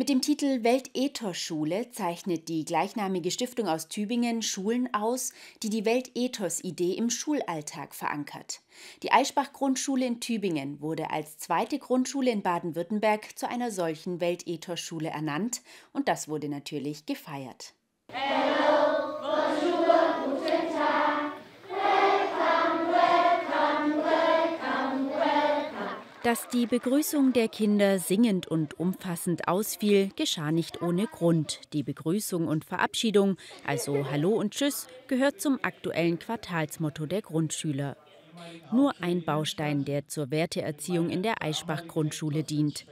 Mit dem Titel Weltethos-Schule zeichnet die gleichnamige Stiftung aus Tübingen Schulen aus, die die Weltethos-Idee im Schulalltag verankert. Die Eichbach-Grundschule in Tübingen wurde als zweite Grundschule in Baden-Württemberg zu einer solchen Weltethos-Schule ernannt und das wurde natürlich gefeiert. Hello, Dass die Begrüßung der Kinder singend und umfassend ausfiel, geschah nicht ohne Grund. Die Begrüßung und Verabschiedung, also Hallo und Tschüss, gehört zum aktuellen Quartalsmotto der Grundschüler. Nur ein Baustein, der zur Werteerziehung in der Eichbach-Grundschule dient.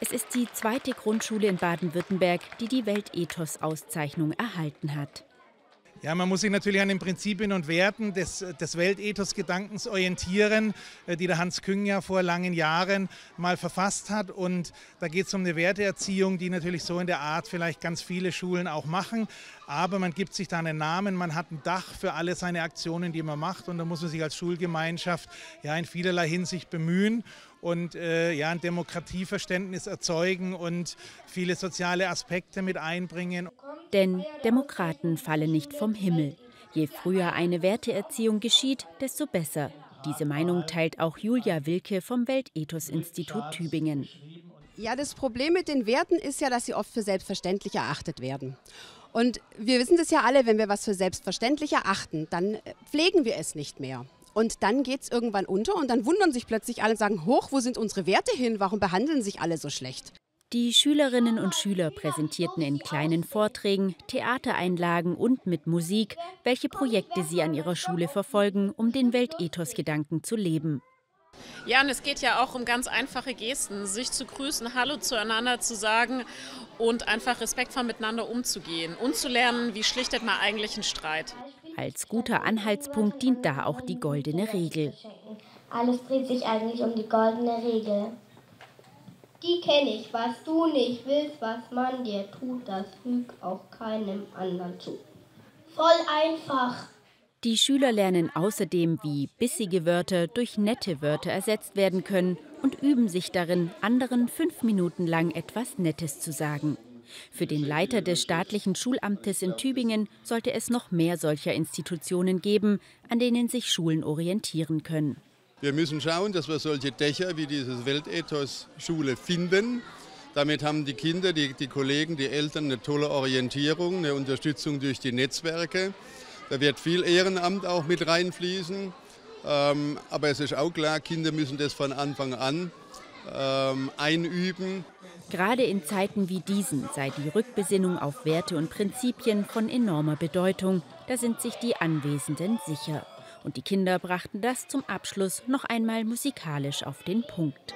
Es ist die zweite Grundschule in Baden-Württemberg, die die Weltethos-Auszeichnung erhalten hat. Ja, man muss sich natürlich an den Prinzipien und Werten des, des Weltethos-Gedankens orientieren, äh, die der Hans Küng ja vor langen Jahren mal verfasst hat. Und da geht es um eine Werteerziehung, die natürlich so in der Art vielleicht ganz viele Schulen auch machen. Aber man gibt sich da einen Namen, man hat ein Dach für alle seine Aktionen, die man macht. Und da muss man sich als Schulgemeinschaft ja in vielerlei Hinsicht bemühen und äh, ja, ein Demokratieverständnis erzeugen und viele soziale Aspekte mit einbringen. Denn Demokraten fallen nicht vom Himmel. Je früher eine Werteerziehung geschieht, desto besser. Diese Meinung teilt auch Julia Wilke vom Weltethos-Institut Tübingen. Ja, das Problem mit den Werten ist ja, dass sie oft für selbstverständlich erachtet werden. Und wir wissen das ja alle, wenn wir was für selbstverständlich erachten, dann äh, pflegen wir es nicht mehr. Und dann geht es irgendwann unter und dann wundern sich plötzlich alle und sagen, hoch, wo sind unsere Werte hin? Warum behandeln sich alle so schlecht? Die Schülerinnen und Schüler präsentierten in kleinen Vorträgen, Theatereinlagen und mit Musik, welche Projekte sie an ihrer Schule verfolgen, um den Weltethos-Gedanken zu leben. Ja, und es geht ja auch um ganz einfache Gesten, sich zu grüßen, Hallo zueinander zu sagen und einfach respektvoll miteinander umzugehen und zu lernen, wie schlichtet man eigentlich einen Streit. Als guter Anhaltspunkt dient da auch die goldene Regel. Alles dreht sich eigentlich um die goldene Regel. Die kenne ich, was du nicht willst, was man dir tut, das füg auch keinem anderen zu. Voll einfach. Die Schüler lernen außerdem, wie bissige Wörter durch nette Wörter ersetzt werden können und üben sich darin, anderen fünf Minuten lang etwas Nettes zu sagen. Für den Leiter des staatlichen Schulamtes in Tübingen sollte es noch mehr solcher Institutionen geben, an denen sich Schulen orientieren können. Wir müssen schauen, dass wir solche Dächer wie dieses Weltethos Schule finden. Damit haben die Kinder, die, die Kollegen, die Eltern eine tolle Orientierung, eine Unterstützung durch die Netzwerke. Da wird viel Ehrenamt auch mit reinfließen. Ähm, aber es ist auch klar, Kinder müssen das von Anfang an ähm, einüben. Gerade in Zeiten wie diesen sei die Rückbesinnung auf Werte und Prinzipien von enormer Bedeutung. Da sind sich die Anwesenden sicher. Und die Kinder brachten das zum Abschluss noch einmal musikalisch auf den Punkt.